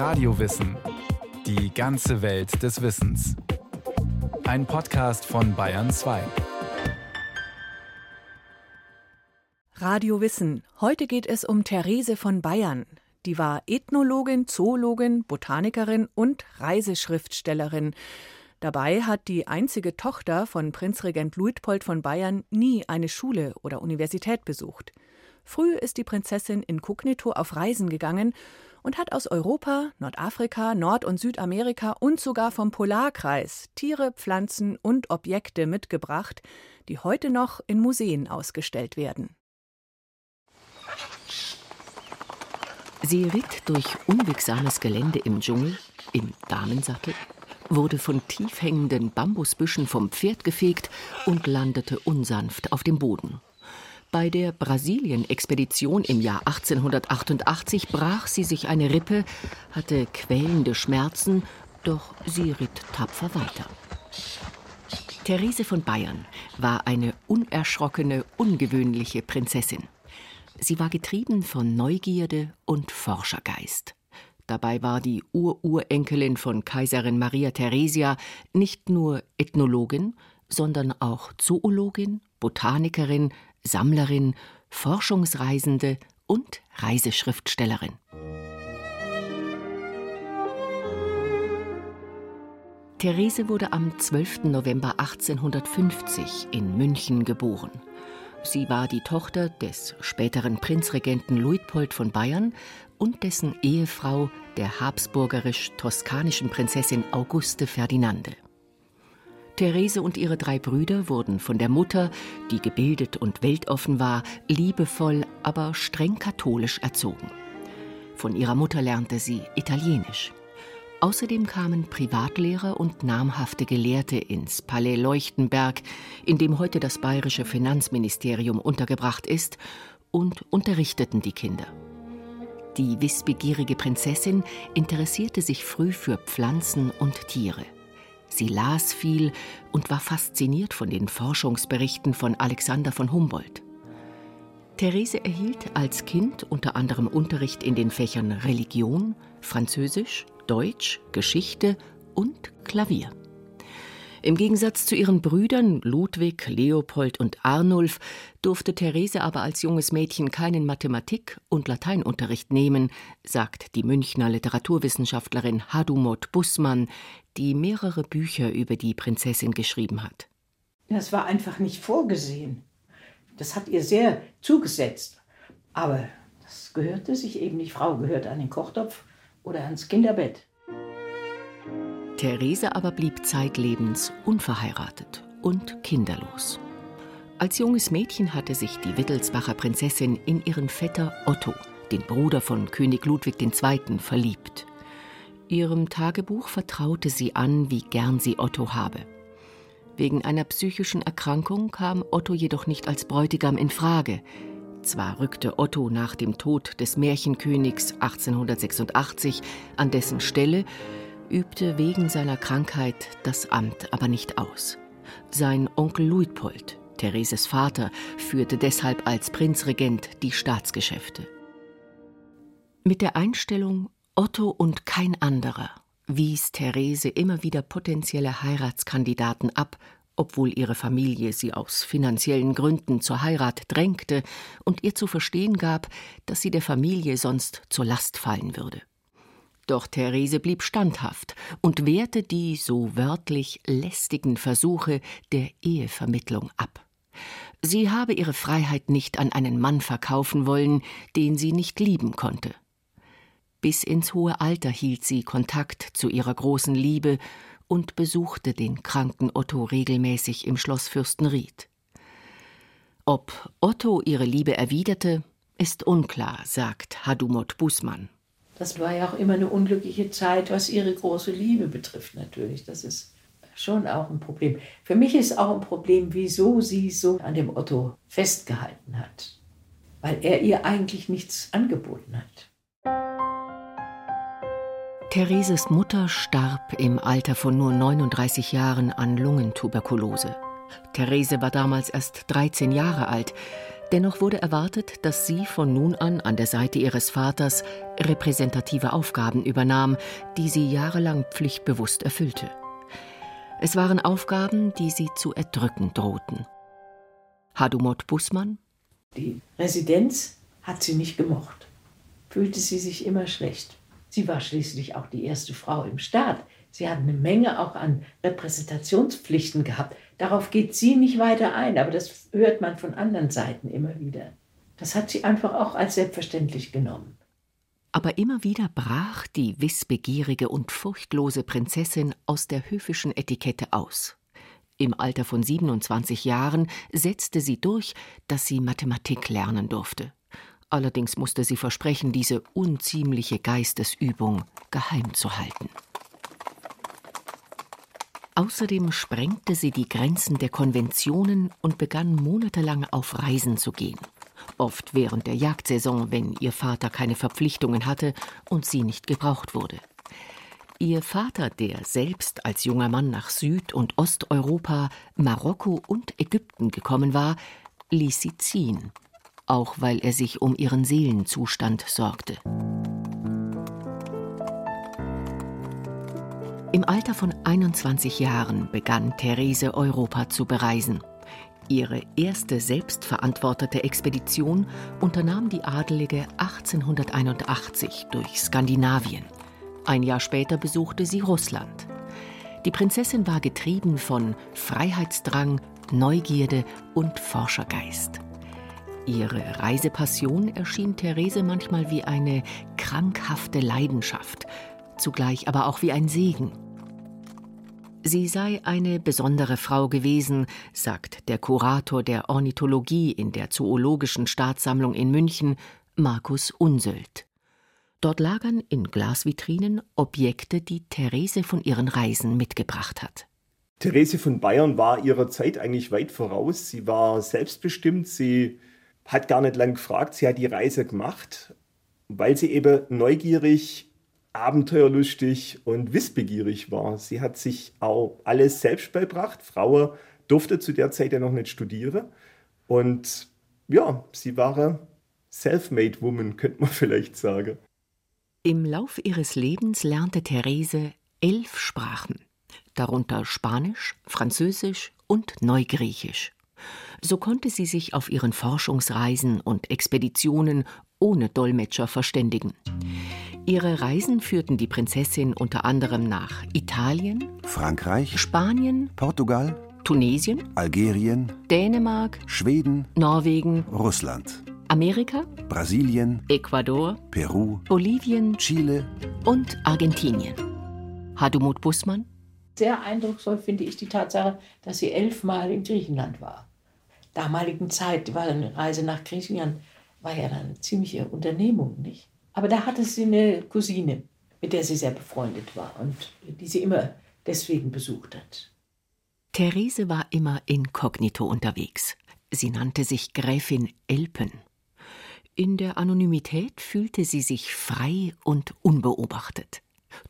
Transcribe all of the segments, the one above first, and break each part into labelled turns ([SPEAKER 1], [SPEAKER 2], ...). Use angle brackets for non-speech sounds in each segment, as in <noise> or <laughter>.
[SPEAKER 1] Radiowissen. Die ganze Welt des Wissens. Ein Podcast von Bayern 2.
[SPEAKER 2] Radio Wissen. Heute geht es um Therese von Bayern. Die war Ethnologin, Zoologin, Botanikerin und Reiseschriftstellerin. Dabei hat die einzige Tochter von Prinzregent Luitpold von Bayern nie eine Schule oder Universität besucht. Früh ist die Prinzessin inkognito auf Reisen gegangen und hat aus Europa, Nordafrika, Nord- und Südamerika und sogar vom Polarkreis Tiere, Pflanzen und Objekte mitgebracht, die heute noch in Museen ausgestellt werden.
[SPEAKER 3] Sie ritt durch unwegsames Gelände im Dschungel, im Damensattel, wurde von tief hängenden Bambusbüschen vom Pferd gefegt und landete unsanft auf dem Boden. Bei der Brasilien-Expedition im Jahr 1888 brach sie sich eine Rippe, hatte quälende Schmerzen, doch sie ritt tapfer weiter. Therese von Bayern war eine unerschrockene, ungewöhnliche Prinzessin. Sie war getrieben von Neugierde und Forschergeist. Dabei war die Ururenkelin von Kaiserin Maria Theresia nicht nur Ethnologin, sondern auch Zoologin, Botanikerin, Sammlerin, Forschungsreisende und Reiseschriftstellerin. Therese wurde am 12. November 1850 in München geboren. Sie war die Tochter des späteren Prinzregenten Luitpold von Bayern und dessen Ehefrau der habsburgerisch-toskanischen Prinzessin Auguste Ferdinande. Therese und ihre drei Brüder wurden von der Mutter, die gebildet und weltoffen war, liebevoll, aber streng katholisch erzogen. Von ihrer Mutter lernte sie Italienisch. Außerdem kamen Privatlehrer und namhafte Gelehrte ins Palais Leuchtenberg, in dem heute das bayerische Finanzministerium untergebracht ist, und unterrichteten die Kinder. Die wissbegierige Prinzessin interessierte sich früh für Pflanzen und Tiere. Sie las viel und war fasziniert von den Forschungsberichten von Alexander von Humboldt. Therese erhielt als Kind unter anderem Unterricht in den Fächern Religion, Französisch, Deutsch, Geschichte und Klavier. Im Gegensatz zu ihren Brüdern Ludwig, Leopold und Arnulf durfte Therese aber als junges Mädchen keinen Mathematik- und Lateinunterricht nehmen, sagt die Münchner Literaturwissenschaftlerin Hadumot Bussmann, die mehrere Bücher über die Prinzessin geschrieben hat.
[SPEAKER 4] Das war einfach nicht vorgesehen. Das hat ihr sehr zugesetzt. Aber das gehörte sich eben nicht. Frau gehört an den Kochtopf oder ans Kinderbett.
[SPEAKER 3] Therese aber blieb zeitlebens unverheiratet und kinderlos. Als junges Mädchen hatte sich die Wittelsbacher Prinzessin in ihren Vetter Otto, den Bruder von König Ludwig II., verliebt. Ihrem Tagebuch vertraute sie an, wie gern sie Otto habe. Wegen einer psychischen Erkrankung kam Otto jedoch nicht als Bräutigam in Frage. Zwar rückte Otto nach dem Tod des Märchenkönigs 1886 an dessen Stelle, übte wegen seiner Krankheit das Amt aber nicht aus. Sein Onkel Luitpold, Thereses Vater, führte deshalb als Prinzregent die Staatsgeschäfte. Mit der Einstellung Otto und kein anderer wies Therese immer wieder potenzielle Heiratskandidaten ab, obwohl ihre Familie sie aus finanziellen Gründen zur Heirat drängte und ihr zu verstehen gab, dass sie der Familie sonst zur Last fallen würde. Doch Therese blieb standhaft und wehrte die so wörtlich lästigen Versuche der Ehevermittlung ab. Sie habe ihre Freiheit nicht an einen Mann verkaufen wollen, den sie nicht lieben konnte. Bis ins hohe Alter hielt sie Kontakt zu ihrer großen Liebe und besuchte den kranken Otto regelmäßig im Schloss Fürstenried. Ob Otto ihre Liebe erwiderte, ist unklar, sagt Hadumot Bußmann.
[SPEAKER 4] Das war ja auch immer eine unglückliche Zeit, was ihre große Liebe betrifft natürlich. Das ist schon auch ein Problem. Für mich ist auch ein Problem, wieso sie so an dem Otto festgehalten hat. Weil er ihr eigentlich nichts angeboten hat.
[SPEAKER 3] Thereses Mutter starb im Alter von nur 39 Jahren an Lungentuberkulose. Therese war damals erst 13 Jahre alt. Dennoch wurde erwartet, dass sie von nun an an der Seite ihres Vaters repräsentative Aufgaben übernahm, die sie jahrelang pflichtbewusst erfüllte. Es waren Aufgaben, die sie zu erdrücken drohten. Hadumot Bussmann?
[SPEAKER 4] Die Residenz hat sie nicht gemocht. Fühlte sie sich immer schlecht. Sie war schließlich auch die erste Frau im Staat. Sie hat eine Menge auch an Repräsentationspflichten gehabt. Darauf geht sie nicht weiter ein, aber das hört man von anderen Seiten immer wieder. Das hat sie einfach auch als selbstverständlich genommen.
[SPEAKER 3] Aber immer wieder brach die wissbegierige und furchtlose Prinzessin aus der höfischen Etikette aus. Im Alter von 27 Jahren setzte sie durch, dass sie Mathematik lernen durfte. Allerdings musste sie versprechen, diese unziemliche Geistesübung geheim zu halten. Außerdem sprengte sie die Grenzen der Konventionen und begann monatelang auf Reisen zu gehen. Oft während der Jagdsaison, wenn ihr Vater keine Verpflichtungen hatte und sie nicht gebraucht wurde. Ihr Vater, der selbst als junger Mann nach Süd- und Osteuropa, Marokko und Ägypten gekommen war, ließ sie ziehen, auch weil er sich um ihren Seelenzustand sorgte. Im Alter von 21 Jahren begann Therese Europa zu bereisen. Ihre erste selbstverantwortete Expedition unternahm die Adelige 1881 durch Skandinavien. Ein Jahr später besuchte sie Russland. Die Prinzessin war getrieben von Freiheitsdrang, Neugierde und Forschergeist. Ihre Reisepassion erschien Therese manchmal wie eine krankhafte Leidenschaft, zugleich aber auch wie ein Segen. Sie sei eine besondere Frau gewesen, sagt der Kurator der Ornithologie in der Zoologischen Staatssammlung in München, Markus Unsöld. Dort lagern in Glasvitrinen Objekte, die Therese von ihren Reisen mitgebracht hat.
[SPEAKER 5] Therese von Bayern war ihrer Zeit eigentlich weit voraus. Sie war selbstbestimmt, sie hat gar nicht lang gefragt, sie hat die Reise gemacht, weil sie eben neugierig abenteuerlustig und wissbegierig war. Sie hat sich auch alles selbst beibracht. Frau durfte zu der Zeit ja noch nicht studieren. Und ja, sie war self-made woman, könnte man <laughs> vielleicht sagen.
[SPEAKER 3] Im Lauf ihres Lebens lernte Therese elf Sprachen, darunter Spanisch, Französisch und Neugriechisch. So konnte sie sich auf ihren Forschungsreisen und Expeditionen ohne Dolmetscher verständigen. Ihre Reisen führten die Prinzessin unter anderem nach Italien,
[SPEAKER 6] Frankreich,
[SPEAKER 3] Spanien,
[SPEAKER 6] Portugal,
[SPEAKER 3] Tunesien,
[SPEAKER 6] Algerien,
[SPEAKER 3] Dänemark,
[SPEAKER 6] Schweden,
[SPEAKER 3] Norwegen,
[SPEAKER 6] Russland,
[SPEAKER 3] Amerika,
[SPEAKER 6] Brasilien,
[SPEAKER 3] Ecuador,
[SPEAKER 6] Peru,
[SPEAKER 3] Bolivien,
[SPEAKER 6] Chile
[SPEAKER 3] und Argentinien. Hadumut Bussmann?
[SPEAKER 4] Sehr eindrucksvoll finde ich die Tatsache, dass sie elfmal in Griechenland war. Damaligen Zeit war eine Reise nach Griechenland war ja dann eine ziemliche Unternehmung, nicht? Aber da hatte sie eine Cousine, mit der sie sehr befreundet war und die sie immer deswegen besucht hat.
[SPEAKER 3] Therese war immer inkognito unterwegs. Sie nannte sich Gräfin Elpen. In der Anonymität fühlte sie sich frei und unbeobachtet.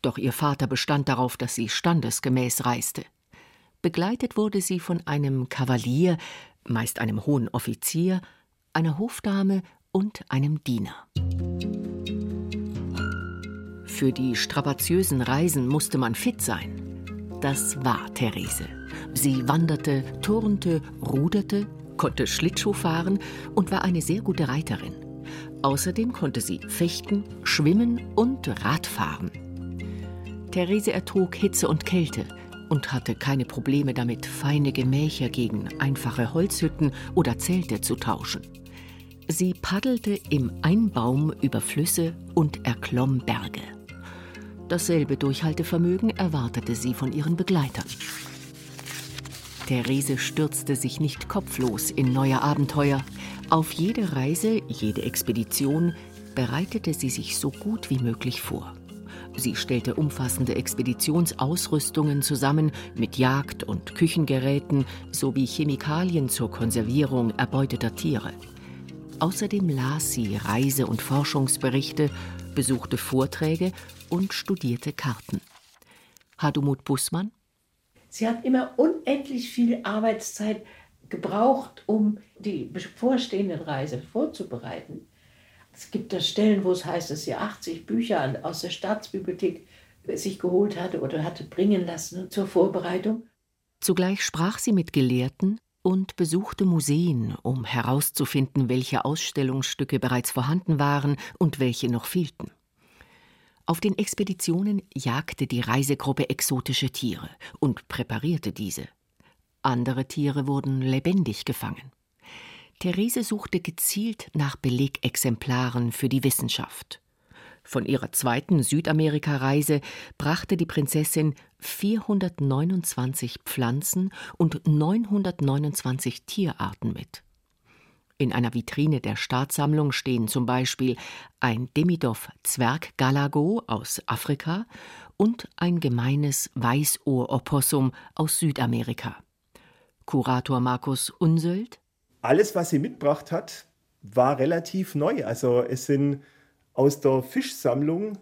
[SPEAKER 3] Doch ihr Vater bestand darauf, dass sie standesgemäß reiste. Begleitet wurde sie von einem Kavalier, meist einem hohen Offizier, einer Hofdame und einem Diener. Für die strapaziösen Reisen musste man fit sein. Das war Therese. Sie wanderte, turnte, ruderte, konnte Schlittschuh fahren und war eine sehr gute Reiterin. Außerdem konnte sie fechten, schwimmen und Radfahren. Therese ertrug Hitze und Kälte und hatte keine Probleme damit, feine Gemächer gegen einfache Holzhütten oder Zelte zu tauschen. Sie paddelte im Einbaum über Flüsse und erklomm Berge. Dasselbe Durchhaltevermögen erwartete sie von ihren Begleitern. Therese stürzte sich nicht kopflos in neue Abenteuer. Auf jede Reise, jede Expedition bereitete sie sich so gut wie möglich vor. Sie stellte umfassende Expeditionsausrüstungen zusammen mit Jagd- und Küchengeräten sowie Chemikalien zur Konservierung erbeuteter Tiere. Außerdem las sie Reise- und Forschungsberichte, besuchte Vorträge und studierte Karten. Hadumut Bussmann?
[SPEAKER 4] Sie hat immer unendlich viel Arbeitszeit gebraucht, um die bevorstehende Reise vorzubereiten. Es gibt da Stellen, wo es heißt, dass sie 80 Bücher aus der Staatsbibliothek sich geholt hatte oder hatte bringen lassen zur Vorbereitung.
[SPEAKER 3] Zugleich sprach sie mit Gelehrten und besuchte Museen, um herauszufinden, welche Ausstellungsstücke bereits vorhanden waren und welche noch fehlten. Auf den Expeditionen jagte die Reisegruppe exotische Tiere und präparierte diese. Andere Tiere wurden lebendig gefangen. Therese suchte gezielt nach Belegexemplaren für die Wissenschaft. Von ihrer zweiten Südamerika-Reise brachte die Prinzessin 429 Pflanzen und 929 Tierarten mit. In einer Vitrine der Staatssammlung stehen zum Beispiel ein Demidov-Zwerggalago aus Afrika und ein gemeines Weißohr-Opossum aus Südamerika. Kurator Markus Unsöld.
[SPEAKER 5] Alles, was sie mitgebracht hat, war relativ neu. Also es sind aus der Fischsammlung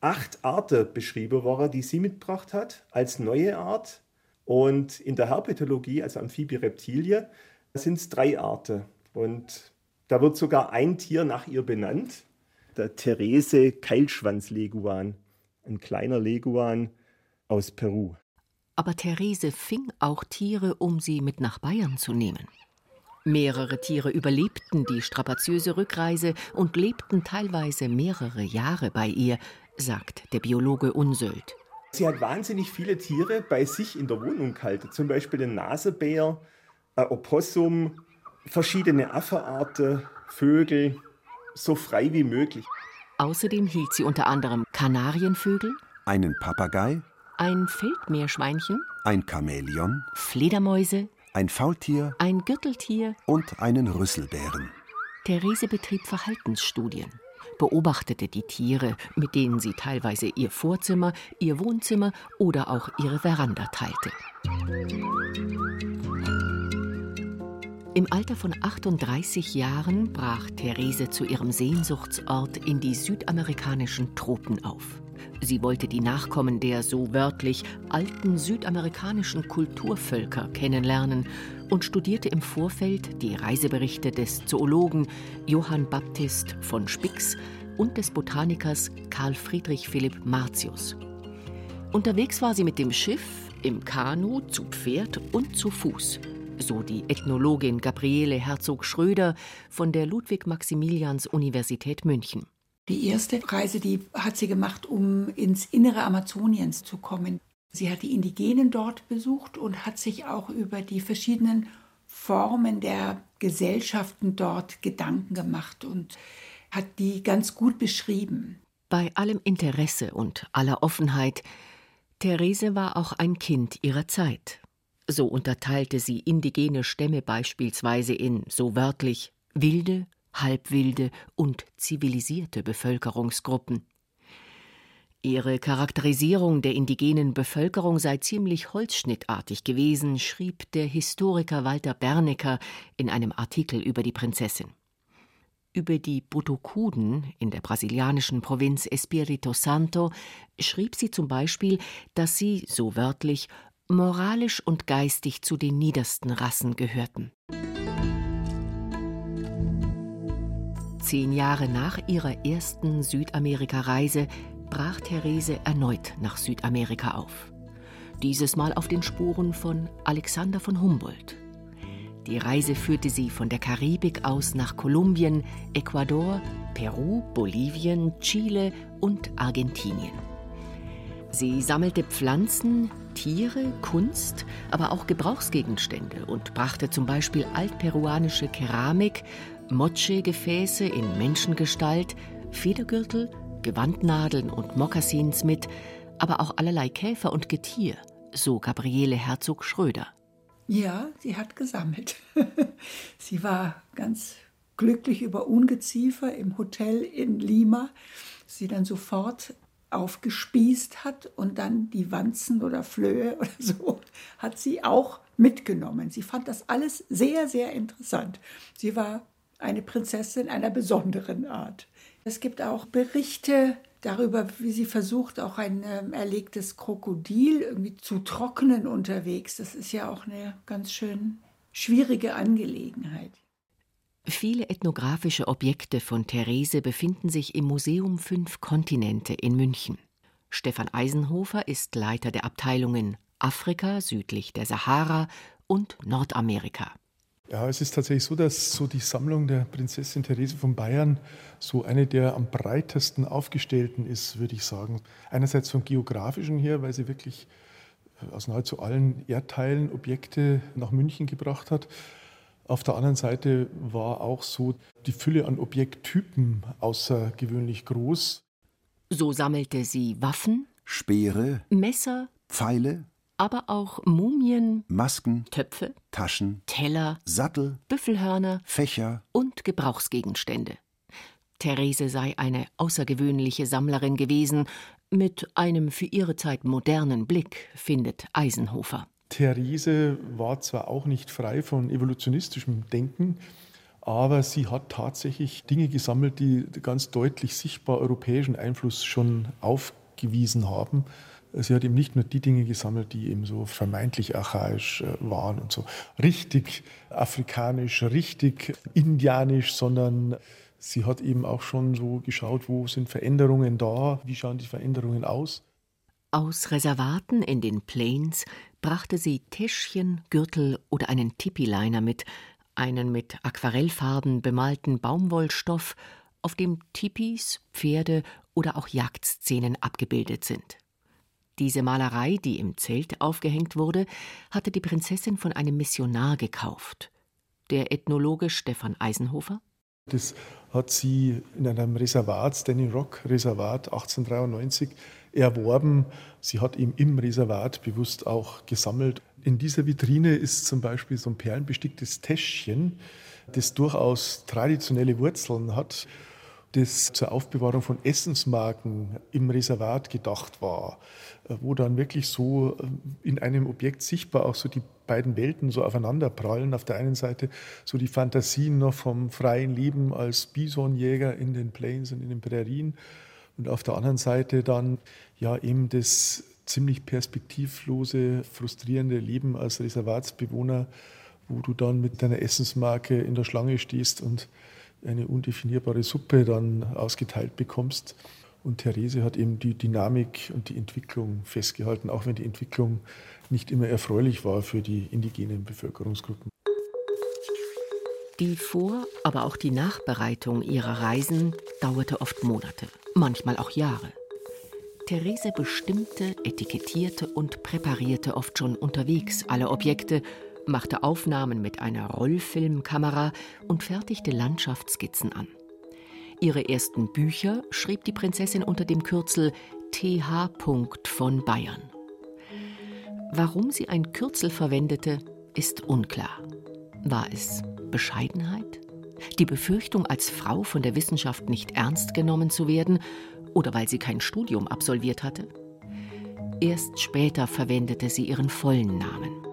[SPEAKER 5] acht Arten beschrieben worden, die sie mitgebracht hat als neue Art. Und in der Herpetologie, also Amphibie Reptilie, sind es drei Arten. Und da wird sogar ein Tier nach ihr benannt, der Therese Keilschwanzleguan, ein kleiner Leguan aus Peru.
[SPEAKER 3] Aber Therese fing auch Tiere, um sie mit nach Bayern zu nehmen. Mehrere Tiere überlebten die strapaziöse Rückreise und lebten teilweise mehrere Jahre bei ihr, sagt der Biologe Unsöld.
[SPEAKER 5] Sie hat wahnsinnig viele Tiere bei sich in der Wohnung gehalten, zum Beispiel den Nasebär, ein Opossum, verschiedene Affenarten, Vögel, so frei wie möglich.
[SPEAKER 3] Außerdem hielt sie unter anderem Kanarienvögel,
[SPEAKER 6] einen Papagei,
[SPEAKER 3] ein Feldmeerschweinchen,
[SPEAKER 6] ein Chamäleon,
[SPEAKER 3] Fledermäuse,
[SPEAKER 6] ein Faultier
[SPEAKER 3] ein Gürteltier.
[SPEAKER 6] und einen Rüsselbären.
[SPEAKER 3] Therese betrieb Verhaltensstudien, beobachtete die Tiere, mit denen sie teilweise ihr Vorzimmer, ihr Wohnzimmer oder auch ihre Veranda teilte. Im Alter von 38 Jahren brach Therese zu ihrem Sehnsuchtsort in die südamerikanischen Tropen auf. Sie wollte die Nachkommen der so wörtlich alten südamerikanischen Kulturvölker kennenlernen und studierte im Vorfeld die Reiseberichte des Zoologen Johann Baptist von Spix und des Botanikers Karl Friedrich Philipp Martius. Unterwegs war sie mit dem Schiff, im Kanu, zu Pferd und zu Fuß so die Ethnologin Gabriele Herzog-Schröder von der Ludwig-Maximilians-Universität München.
[SPEAKER 7] Die erste Reise, die hat sie gemacht, um ins innere Amazoniens zu kommen. Sie hat die Indigenen dort besucht und hat sich auch über die verschiedenen Formen der Gesellschaften dort Gedanken gemacht und hat die ganz gut beschrieben.
[SPEAKER 3] Bei allem Interesse und aller Offenheit, Therese war auch ein Kind ihrer Zeit. So unterteilte sie indigene Stämme beispielsweise in, so wörtlich, wilde, halbwilde und zivilisierte Bevölkerungsgruppen. Ihre Charakterisierung der indigenen Bevölkerung sei ziemlich holzschnittartig gewesen, schrieb der Historiker Walter Bernecker in einem Artikel über die Prinzessin. Über die Butokuden in der brasilianischen Provinz Espírito Santo schrieb sie zum Beispiel, dass sie, so wörtlich, moralisch und geistig zu den niedersten Rassen gehörten. Zehn Jahre nach ihrer ersten Südamerika-Reise brach Therese erneut nach Südamerika auf. Dieses Mal auf den Spuren von Alexander von Humboldt. Die Reise führte sie von der Karibik aus nach Kolumbien, Ecuador, Peru, Bolivien, Chile und Argentinien. Sie sammelte Pflanzen, Tiere, Kunst, aber auch Gebrauchsgegenstände und brachte zum Beispiel altperuanische Keramik, Moche-Gefäße in Menschengestalt, Federgürtel, Gewandnadeln und Mokassins mit, aber auch allerlei Käfer und Getier, so Gabriele Herzog Schröder.
[SPEAKER 7] Ja, sie hat gesammelt. <laughs> sie war ganz glücklich über Ungeziefer im Hotel in Lima. Sie dann sofort aufgespießt hat und dann die Wanzen oder Flöhe <laughs> oder so hat sie auch mitgenommen. Sie fand das alles sehr, sehr interessant. Sie war eine Prinzessin einer besonderen Art. Es gibt auch Berichte darüber, wie sie versucht, auch ein ähm, erlegtes Krokodil irgendwie zu trocknen unterwegs. Das ist ja auch eine ganz schön schwierige Angelegenheit.
[SPEAKER 3] Viele ethnografische Objekte von Therese befinden sich im Museum Fünf Kontinente in München. Stefan Eisenhofer ist Leiter der Abteilungen Afrika südlich der Sahara und Nordamerika.
[SPEAKER 8] Ja, es ist tatsächlich so, dass so die Sammlung der Prinzessin Therese von Bayern so eine der am breitesten aufgestellten ist, würde ich sagen. Einerseits vom geografischen her, weil sie wirklich äh, aus nahezu allen Erdteilen Objekte nach München gebracht hat. Auf der anderen Seite war auch so die Fülle an Objekttypen außergewöhnlich groß.
[SPEAKER 3] So sammelte sie Waffen,
[SPEAKER 6] Speere,
[SPEAKER 3] Messer,
[SPEAKER 6] Pfeile,
[SPEAKER 3] aber auch Mumien,
[SPEAKER 6] Masken,
[SPEAKER 3] Töpfe,
[SPEAKER 6] Taschen,
[SPEAKER 3] Teller,
[SPEAKER 6] Sattel,
[SPEAKER 3] Büffelhörner
[SPEAKER 6] Fächer.
[SPEAKER 3] und Gebrauchsgegenstände. Therese sei eine außergewöhnliche Sammlerin gewesen, mit einem für ihre Zeit modernen Blick, findet Eisenhofer.
[SPEAKER 8] Therese war zwar auch nicht frei von evolutionistischem Denken, aber sie hat tatsächlich Dinge gesammelt, die ganz deutlich sichtbar europäischen Einfluss schon aufgewiesen haben. Sie hat eben nicht nur die Dinge gesammelt, die eben so vermeintlich archaisch äh, waren und so richtig afrikanisch, richtig indianisch, sondern sie hat eben auch schon so geschaut, wo sind Veränderungen da, wie schauen die Veränderungen aus.
[SPEAKER 3] Aus Reservaten in den Plains brachte sie Täschchen, Gürtel oder einen Tipi-Liner mit, einen mit Aquarellfarben bemalten Baumwollstoff, auf dem Tipis, Pferde oder auch Jagdszenen abgebildet sind. Diese Malerei, die im Zelt aufgehängt wurde, hatte die Prinzessin von einem Missionar gekauft. Der Ethnologe Stefan Eisenhofer?
[SPEAKER 8] Das hat sie in einem Reservat, Standing Rock Reservat 1893, erworben. Sie hat ihm im Reservat bewusst auch gesammelt. In dieser Vitrine ist zum Beispiel so ein perlenbesticktes Täschchen, das durchaus traditionelle Wurzeln hat, das zur Aufbewahrung von Essensmarken im Reservat gedacht war, wo dann wirklich so in einem Objekt sichtbar auch so die beiden Welten so aufeinanderprallen. Auf der einen Seite so die Fantasien noch vom freien Leben als Bisonjäger in den Plains und in den Prärien und auf der anderen Seite dann ja eben das ziemlich perspektivlose, frustrierende Leben als Reservatsbewohner, wo du dann mit deiner Essensmarke in der Schlange stehst und eine undefinierbare Suppe dann ausgeteilt bekommst. Und Therese hat eben die Dynamik und die Entwicklung festgehalten, auch wenn die Entwicklung nicht immer erfreulich war für die indigenen Bevölkerungsgruppen.
[SPEAKER 3] Die Vor-, aber auch die Nachbereitung ihrer Reisen dauerte oft Monate, manchmal auch Jahre. Therese bestimmte, etikettierte und präparierte oft schon unterwegs alle Objekte, machte Aufnahmen mit einer Rollfilmkamera und fertigte Landschaftsskizzen an. Ihre ersten Bücher schrieb die Prinzessin unter dem Kürzel TH. von Bayern. Warum sie ein Kürzel verwendete, ist unklar. War es Bescheidenheit? Die Befürchtung, als Frau von der Wissenschaft nicht ernst genommen zu werden oder weil sie kein Studium absolviert hatte? Erst später verwendete sie ihren vollen Namen.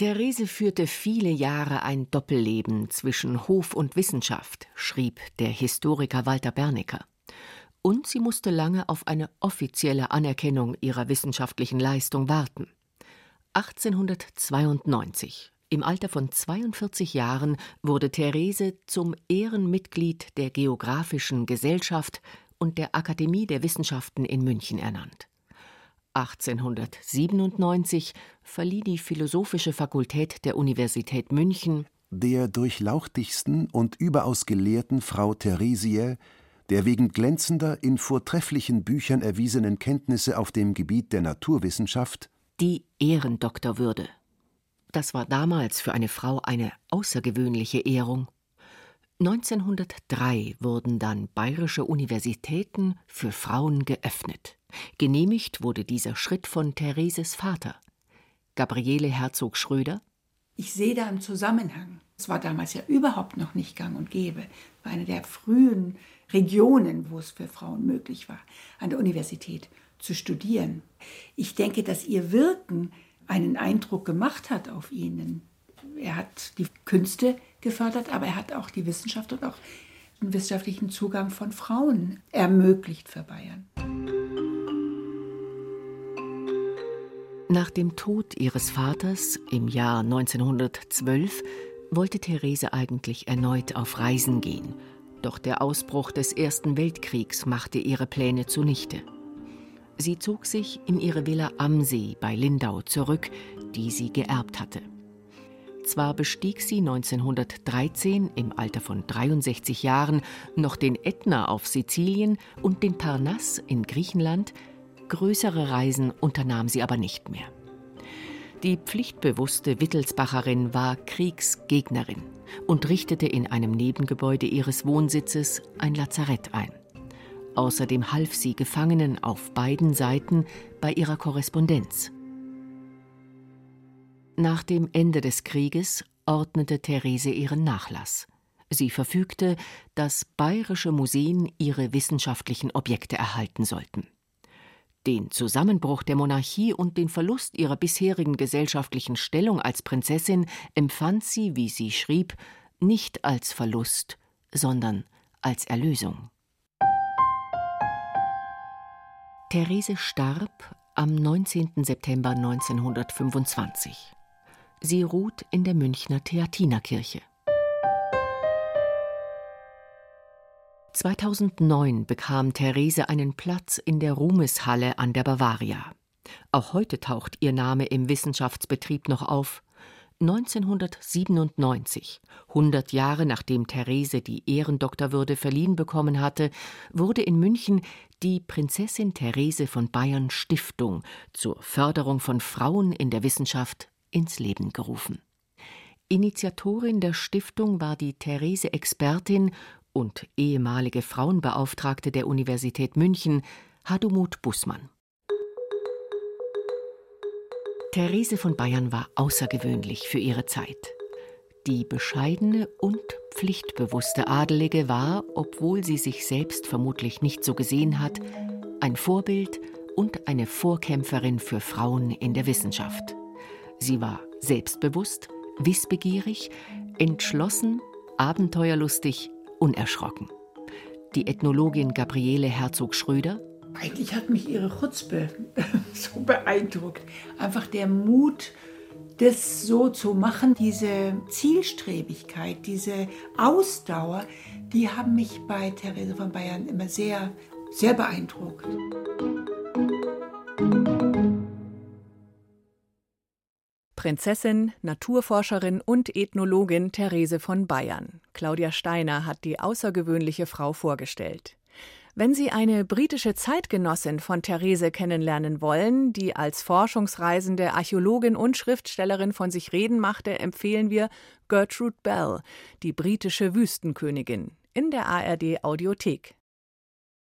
[SPEAKER 3] Therese führte viele Jahre ein Doppelleben zwischen Hof und Wissenschaft, schrieb der Historiker Walter Bernecker. Und sie musste lange auf eine offizielle Anerkennung ihrer wissenschaftlichen Leistung warten. 1892, im Alter von 42 Jahren, wurde Therese zum Ehrenmitglied der Geographischen Gesellschaft und der Akademie der Wissenschaften in München ernannt. 1897 verlieh die Philosophische Fakultät der Universität München
[SPEAKER 6] der durchlauchtigsten und überaus gelehrten Frau Theresie, der wegen glänzender, in vortrefflichen Büchern erwiesenen Kenntnisse auf dem Gebiet der Naturwissenschaft
[SPEAKER 3] die Ehrendoktorwürde. Das war damals für eine Frau eine außergewöhnliche Ehrung. 1903 wurden dann bayerische Universitäten für Frauen geöffnet. Genehmigt wurde dieser Schritt von Thereses Vater, Gabriele Herzog Schröder.
[SPEAKER 7] Ich sehe da einen Zusammenhang. Es war damals ja überhaupt noch nicht gang und gäbe. War eine der frühen Regionen, wo es für Frauen möglich war, an der Universität zu studieren. Ich denke, dass ihr Wirken einen Eindruck gemacht hat auf ihnen. Er hat die Künste gefördert, aber er hat auch die Wissenschaft und auch den wissenschaftlichen Zugang von Frauen ermöglicht für Bayern.
[SPEAKER 3] Nach dem Tod ihres Vaters im Jahr 1912 wollte Therese eigentlich erneut auf Reisen gehen, doch der Ausbruch des Ersten Weltkriegs machte ihre Pläne zunichte. Sie zog sich in ihre Villa am See bei Lindau zurück, die sie geerbt hatte. Zwar bestieg sie 1913 im Alter von 63 Jahren noch den Ätna auf Sizilien und den Parnass in Griechenland, größere Reisen unternahm sie aber nicht mehr. Die pflichtbewusste Wittelsbacherin war Kriegsgegnerin und richtete in einem Nebengebäude ihres Wohnsitzes ein Lazarett ein. Außerdem half sie Gefangenen auf beiden Seiten bei ihrer Korrespondenz. Nach dem Ende des Krieges ordnete Therese ihren Nachlass. Sie verfügte, dass bayerische Museen ihre wissenschaftlichen Objekte erhalten sollten. Den Zusammenbruch der Monarchie und den Verlust ihrer bisherigen gesellschaftlichen Stellung als Prinzessin empfand sie, wie sie schrieb, nicht als Verlust, sondern als Erlösung. Therese starb am 19. September 1925. Sie ruht in der Münchner Theatinerkirche. 2009 bekam Therese einen Platz in der Ruhmeshalle an der Bavaria. Auch heute taucht ihr Name im Wissenschaftsbetrieb noch auf. 1997, 100 Jahre nachdem Therese die Ehrendoktorwürde verliehen bekommen hatte, wurde in München die Prinzessin Therese von Bayern Stiftung zur Förderung von Frauen in der Wissenschaft ins Leben gerufen. Initiatorin der Stiftung war die Therese Expertin und ehemalige Frauenbeauftragte der Universität München, Hadumut Bußmann. Therese von Bayern war außergewöhnlich für ihre Zeit. Die bescheidene und pflichtbewusste Adelige war, obwohl sie sich selbst vermutlich nicht so gesehen hat, ein Vorbild und eine Vorkämpferin für Frauen in der Wissenschaft. Sie war selbstbewusst, wissbegierig, entschlossen, abenteuerlustig, unerschrocken. Die Ethnologin Gabriele Herzog-Schröder
[SPEAKER 7] eigentlich hat mich ihre Chutzpe <laughs> so beeindruckt. Einfach der Mut, das so zu machen, diese Zielstrebigkeit, diese Ausdauer, die haben mich bei Therese von Bayern immer sehr, sehr beeindruckt.
[SPEAKER 2] Prinzessin, Naturforscherin und Ethnologin Therese von Bayern. Claudia Steiner hat die außergewöhnliche Frau vorgestellt. Wenn Sie eine britische Zeitgenossin von Therese kennenlernen wollen, die als Forschungsreisende Archäologin und Schriftstellerin von sich reden machte, empfehlen wir Gertrude Bell, die britische Wüstenkönigin, in der ARD Audiothek.